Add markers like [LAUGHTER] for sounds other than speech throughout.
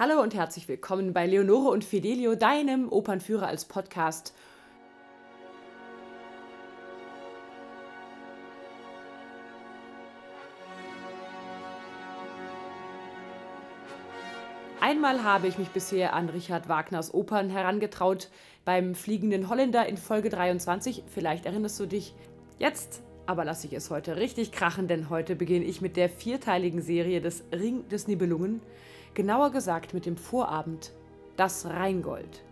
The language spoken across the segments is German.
Hallo und herzlich willkommen bei Leonore und Fidelio, deinem Opernführer als Podcast. Einmal habe ich mich bisher an Richard Wagners Opern herangetraut, beim Fliegenden Holländer in Folge 23, vielleicht erinnerst du dich. Jetzt aber lasse ich es heute richtig krachen, denn heute beginne ich mit der vierteiligen Serie des Ring des Nibelungen genauer gesagt mit dem Vorabend Das Rheingold.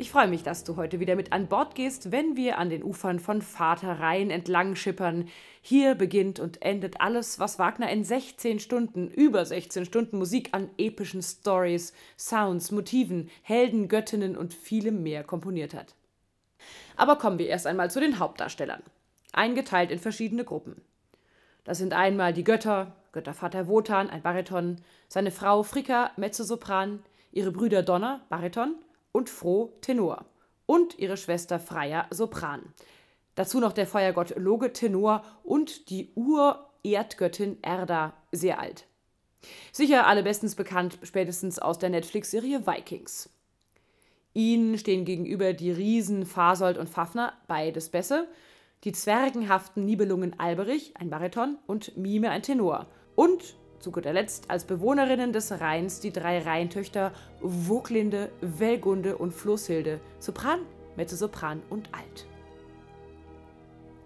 Ich freue mich, dass du heute wieder mit an Bord gehst, wenn wir an den Ufern von Vater Rhein entlang schippern. Hier beginnt und endet alles, was Wagner in 16 Stunden, über 16 Stunden Musik an epischen Stories, Sounds, Motiven, Helden, Göttinnen und vielem mehr komponiert hat. Aber kommen wir erst einmal zu den Hauptdarstellern. Eingeteilt in verschiedene Gruppen. Das sind einmal die Götter, Göttervater Wotan, ein Bariton, seine Frau Fricka, Mezzosopran, ihre Brüder Donner, Bariton und Froh, Tenor und ihre Schwester Freya, Sopran. Dazu noch der Feuergott Loge, Tenor und die Ur-Erdgöttin Erda, sehr alt. Sicher alle bestens bekannt, spätestens aus der Netflix-Serie Vikings. Ihnen stehen gegenüber die Riesen Fasold und Fafner, beides Bässe, die zwergenhaften Nibelungen Alberich, ein Bariton, und Mime, ein Tenor – und zu guter Letzt als Bewohnerinnen des Rheins die drei Rheintöchter Woglinde, Welgunde und Floßhilde, Sopran, Mezzosopran und Alt.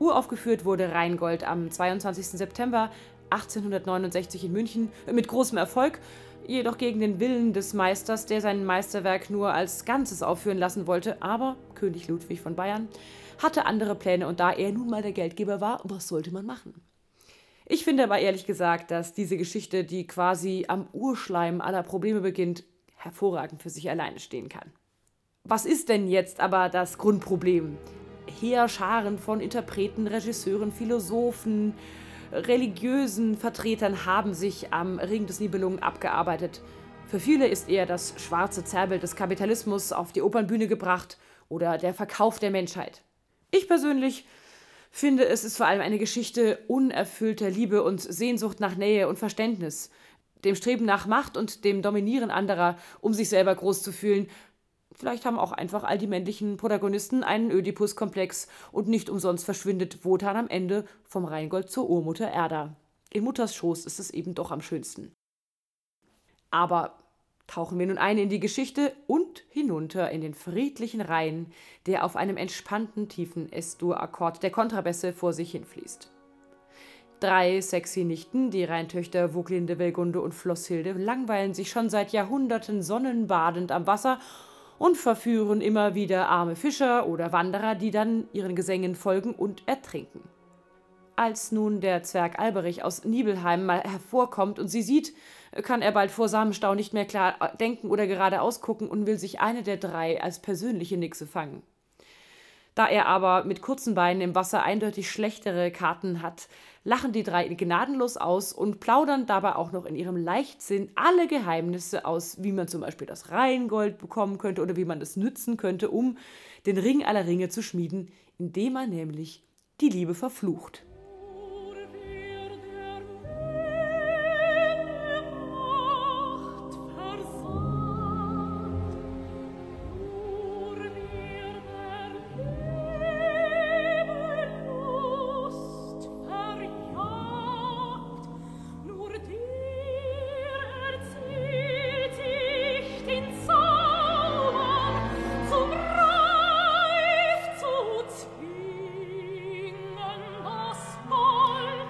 Uraufgeführt wurde Rheingold am 22. September 1869 in München mit großem Erfolg, jedoch gegen den Willen des Meisters, der sein Meisterwerk nur als Ganzes aufführen lassen wollte, aber König Ludwig von Bayern hatte andere Pläne und da er nun mal der Geldgeber war, was sollte man machen? Ich finde aber ehrlich gesagt, dass diese Geschichte, die quasi am Urschleim aller Probleme beginnt, hervorragend für sich alleine stehen kann. Was ist denn jetzt aber das Grundproblem? Heerscharen von Interpreten, Regisseuren, Philosophen, religiösen Vertretern haben sich am Ring des Nibelungen abgearbeitet. Für viele ist eher das schwarze Zerrbild des Kapitalismus auf die Opernbühne gebracht oder der Verkauf der Menschheit. Ich persönlich finde, es ist vor allem eine Geschichte unerfüllter Liebe und Sehnsucht nach Nähe und Verständnis, dem Streben nach Macht und dem Dominieren anderer, um sich selber groß zu fühlen. Vielleicht haben auch einfach all die männlichen Protagonisten einen Ödipus-Komplex und nicht umsonst verschwindet Wotan am Ende vom Rheingold zur Urmutter Erda. In Mutters Schoß ist es eben doch am schönsten. Aber tauchen wir nun ein in die Geschichte und hinunter in den friedlichen Rhein, der auf einem entspannten tiefen S-Dur-Akkord der Kontrabässe vor sich hinfließt. Drei sexy Nichten, die Rheintöchter Wuglinde, Welgunde und Flosshilde, langweilen sich schon seit Jahrhunderten sonnenbadend am Wasser und verführen immer wieder arme Fischer oder Wanderer, die dann ihren Gesängen folgen und ertrinken. Als nun der Zwerg Alberich aus Nibelheim mal hervorkommt und sie sieht, kann er bald vor Samenstau nicht mehr klar äh, denken oder geradeaus gucken und will sich eine der drei als persönliche Nixe fangen. Da er aber mit kurzen Beinen im Wasser eindeutig schlechtere Karten hat, lachen die drei gnadenlos aus und plaudern dabei auch noch in ihrem Leichtsinn alle Geheimnisse aus, wie man zum Beispiel das Rheingold bekommen könnte oder wie man es nützen könnte, um den Ring aller Ringe zu schmieden, indem man nämlich die Liebe verflucht.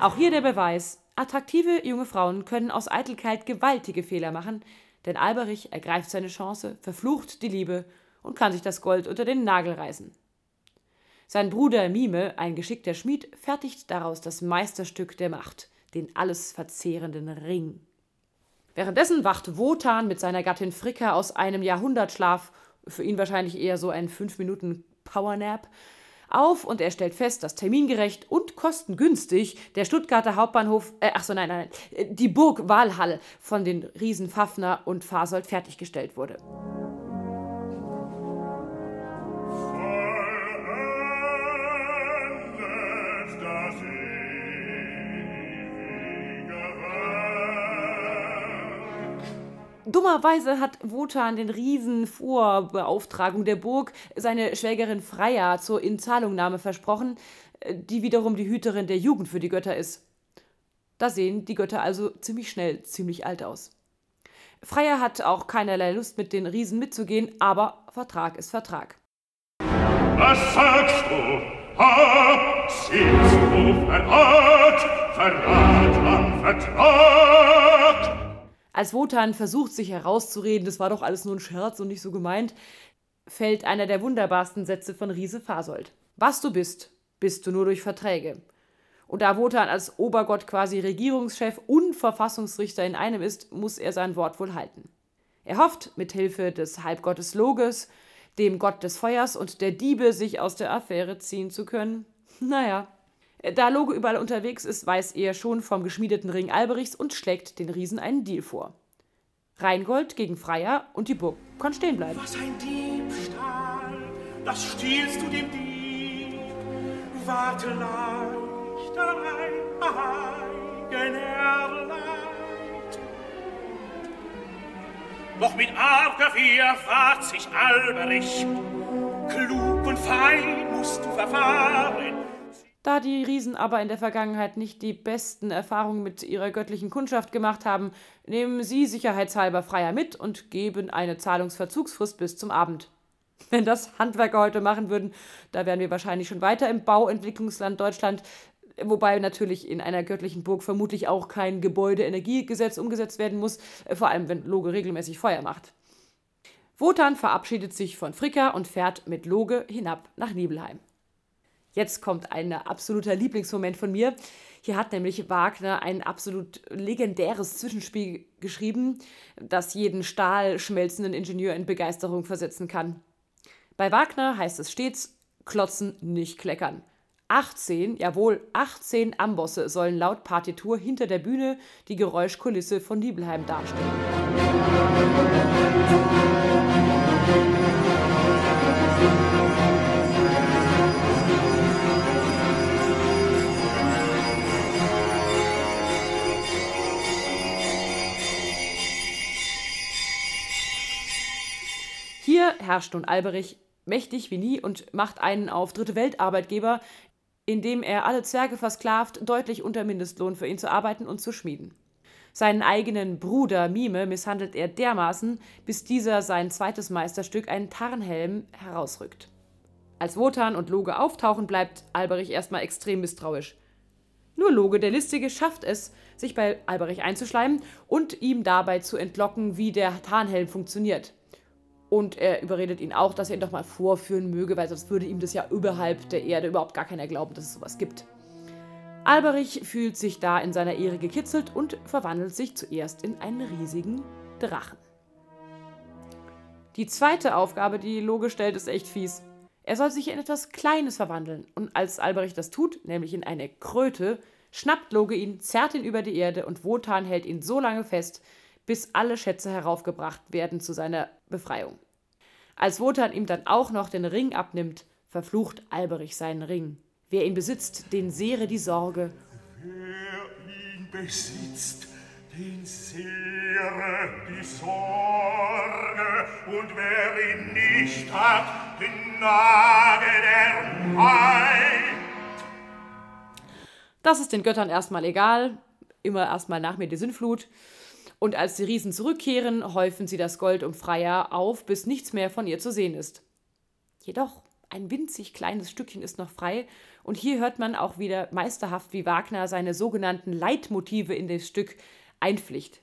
Auch hier der Beweis, attraktive junge Frauen können aus Eitelkeit gewaltige Fehler machen, denn Alberich ergreift seine Chance, verflucht die Liebe und kann sich das Gold unter den Nagel reißen. Sein Bruder Mime, ein geschickter Schmied, fertigt daraus das Meisterstück der Macht, den alles verzehrenden Ring. Währenddessen wacht Wotan mit seiner Gattin Fricka aus einem Jahrhundertschlaf, für ihn wahrscheinlich eher so ein 5 Minuten Powernap, auf und er stellt fest, dass termingerecht und kostengünstig der Stuttgarter Hauptbahnhof, äh, ach so, nein, nein, nein, die Burg Walhall von den Riesen Pfaffner und Fasold fertiggestellt wurde. Dummerweise hat Wotan den Riesen vor Beauftragung der Burg seine Schwägerin Freya zur Inzahlungnahme versprochen, die wiederum die Hüterin der Jugend für die Götter ist. Da sehen die Götter also ziemlich schnell ziemlich alt aus. Freya hat auch keinerlei Lust, mit den Riesen mitzugehen, aber Vertrag ist Vertrag. Was sagst du? Ha, siehst du Verrat, Verrat am Vertrag? Als Wotan versucht, sich herauszureden, das war doch alles nur ein Scherz und nicht so gemeint, fällt einer der wunderbarsten Sätze von Riese Fasold. Was du bist, bist du nur durch Verträge. Und da Wotan als Obergott quasi Regierungschef und Verfassungsrichter in einem ist, muss er sein Wort wohl halten. Er hofft, mit Hilfe des Halbgottes Loges, dem Gott des Feuers und der Diebe, sich aus der Affäre ziehen zu können. [LAUGHS] Naja, da Loge überall unterwegs ist, weiß er schon vom geschmiedeten Ring Alberichs und schlägt den Riesen einen Deal vor. Rheingold gegen Freier und die Burg kann stehen bleiben. Was ein Diebstahl, das stiehlst du dem Dieb. Warte leicht ein eigen Erleid. Doch mit arger Wehr fragt sich Alberich, klug und fein musst du verfahren, da die Riesen aber in der Vergangenheit nicht die besten Erfahrungen mit ihrer göttlichen Kundschaft gemacht haben, nehmen sie sicherheitshalber Freier mit und geben eine Zahlungsverzugsfrist bis zum Abend. [LAUGHS] Wenn das Handwerker heute machen würden, da wären wir wahrscheinlich schon weiter im Bauentwicklungsland Deutschland, wobei natürlich in einer göttlichen Burg vermutlich auch kein Gebäudeenergiegesetz umgesetzt werden muss, vor allem wenn Loge regelmäßig Feuer macht. Wotan verabschiedet sich von Fricka und fährt mit Loge hinab nach Nibelheim. Jetzt kommt ein absoluter Lieblingsmoment von mir. Hier hat nämlich Wagner ein absolut legendäres Zwischenspiel geschrieben, das jeden stahlschmelzenden Ingenieur in Begeisterung versetzen kann. Bei Wagner heißt es stets, klotzen, nicht kleckern. 18, jawohl, 18 Ambosse sollen laut Partitur hinter der Bühne die Geräuschkulisse von Nibelheim darstellen. Hier herrscht nun Alberich mächtig wie nie und macht einen auf dritte Welt Arbeitgeber, indem er alle Zwerge versklavt, deutlich unter Mindestlohn für ihn zu arbeiten und zu schmieden. Seinen eigenen Bruder Mime misshandelt er dermaßen, bis dieser sein zweites Meisterstück, einen Tarnhelm, herausrückt. Als Wotan und Loge auftauchen, bleibt Alberich erstmal extrem misstrauisch. Nur Loge, der Listige, schafft es, sich bei Alberich einzuschleimen und ihm dabei zu entlocken, wie der Tarnhelm funktioniert. Und er überredet ihn auch, dass er ihn doch mal vorführen möge, weil sonst würde ihm das ja überhalb der Erde überhaupt gar keiner glauben, dass es sowas gibt. Alberich fühlt sich da in seiner Ehre gekitzelt und verwandelt sich zuerst in einen riesigen Drachen. Die zweite Aufgabe, die Loge stellt, ist echt fies. Er soll sich in etwas Kleines verwandeln. Und als Alberich das tut, nämlich in eine Kröte, schnappt Loge ihn, zerrt ihn über die Erde und Wotan hält ihn so lange fest, bis alle Schätze heraufgebracht werden zu seiner Befreiung. Als Wotan ihm dann auch noch den Ring abnimmt, verflucht Alberich seinen Ring. Wer ihn besitzt, den sehre die Sorge. Wer ihn besitzt, den sehre die Sorge, und wer ihn nicht hat, den nage der Feind. Das ist den Göttern erstmal egal. Immer erstmal nach mir die Sinnflut. Und als die Riesen zurückkehren, häufen sie das Gold um Freya auf, bis nichts mehr von ihr zu sehen ist. Jedoch ein winzig kleines Stückchen ist noch frei, und hier hört man auch wieder meisterhaft, wie Wagner seine sogenannten Leitmotive in das Stück einpflicht.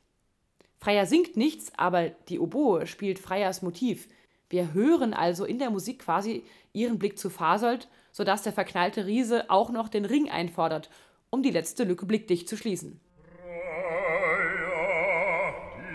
Freya singt nichts, aber die Oboe spielt Freyas Motiv. Wir hören also in der Musik quasi ihren Blick zu Fasold, sodass der verknallte Riese auch noch den Ring einfordert, um die letzte Lücke blickdicht zu schließen.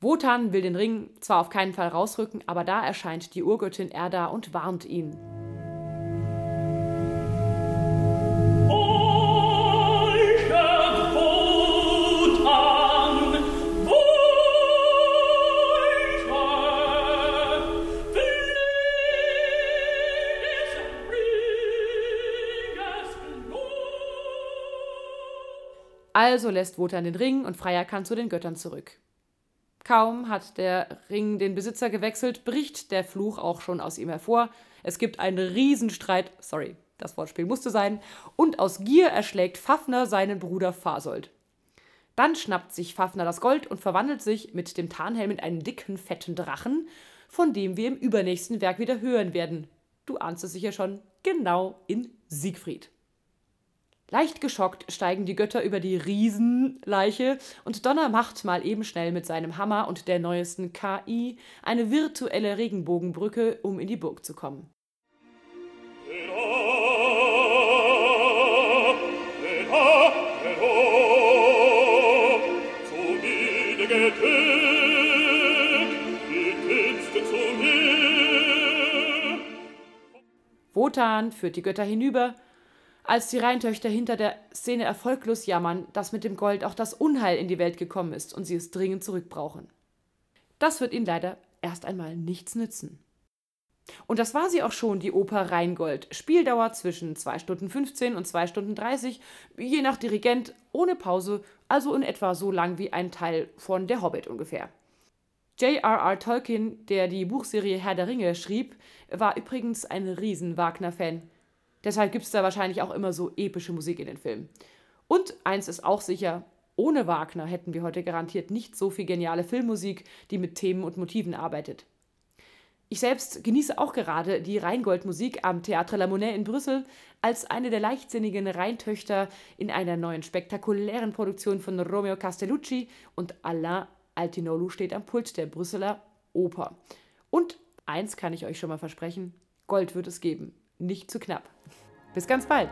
Wotan will den Ring zwar auf keinen Fall rausrücken, aber da erscheint die Urgöttin Erda und warnt ihn. Also lässt Wotan den Ring und Freya kann zu den Göttern zurück. Kaum hat der Ring den Besitzer gewechselt, bricht der Fluch auch schon aus ihm hervor. Es gibt einen Riesenstreit, sorry, das Wortspiel musste sein, und aus Gier erschlägt Fafner seinen Bruder Fasold. Dann schnappt sich Fafner das Gold und verwandelt sich mit dem Tarnhelm in einen dicken, fetten Drachen, von dem wir im übernächsten Werk wieder hören werden. Du ahnst es sicher schon, genau in Siegfried. Leicht geschockt steigen die Götter über die Riesenleiche und Donner macht mal eben schnell mit seinem Hammer und der neuesten KI eine virtuelle Regenbogenbrücke, um in die Burg zu kommen. Wotan führt die Götter hinüber als die Rheintöchter hinter der Szene erfolglos jammern, dass mit dem Gold auch das Unheil in die Welt gekommen ist und sie es dringend zurückbrauchen. Das wird ihnen leider erst einmal nichts nützen. Und das war sie auch schon, die Oper Rheingold. Spieldauer zwischen 2 Stunden 15 und 2 Stunden 30, je nach Dirigent, ohne Pause, also in etwa so lang wie ein Teil von Der Hobbit ungefähr. J.R.R. Tolkien, der die Buchserie Herr der Ringe schrieb, war übrigens ein Riesen-Wagner-Fan. Deshalb gibt es da wahrscheinlich auch immer so epische Musik in den Filmen. Und eins ist auch sicher, ohne Wagner hätten wir heute garantiert nicht so viel geniale Filmmusik, die mit Themen und Motiven arbeitet. Ich selbst genieße auch gerade die Rheingold-Musik am Théâtre La Monnaie in Brüssel als eine der leichtsinnigen Rheintöchter in einer neuen spektakulären Produktion von Romeo Castellucci und Alain Altinolu steht am Pult der Brüsseler Oper. Und eins kann ich euch schon mal versprechen, Gold wird es geben nicht zu knapp. Bis ganz bald!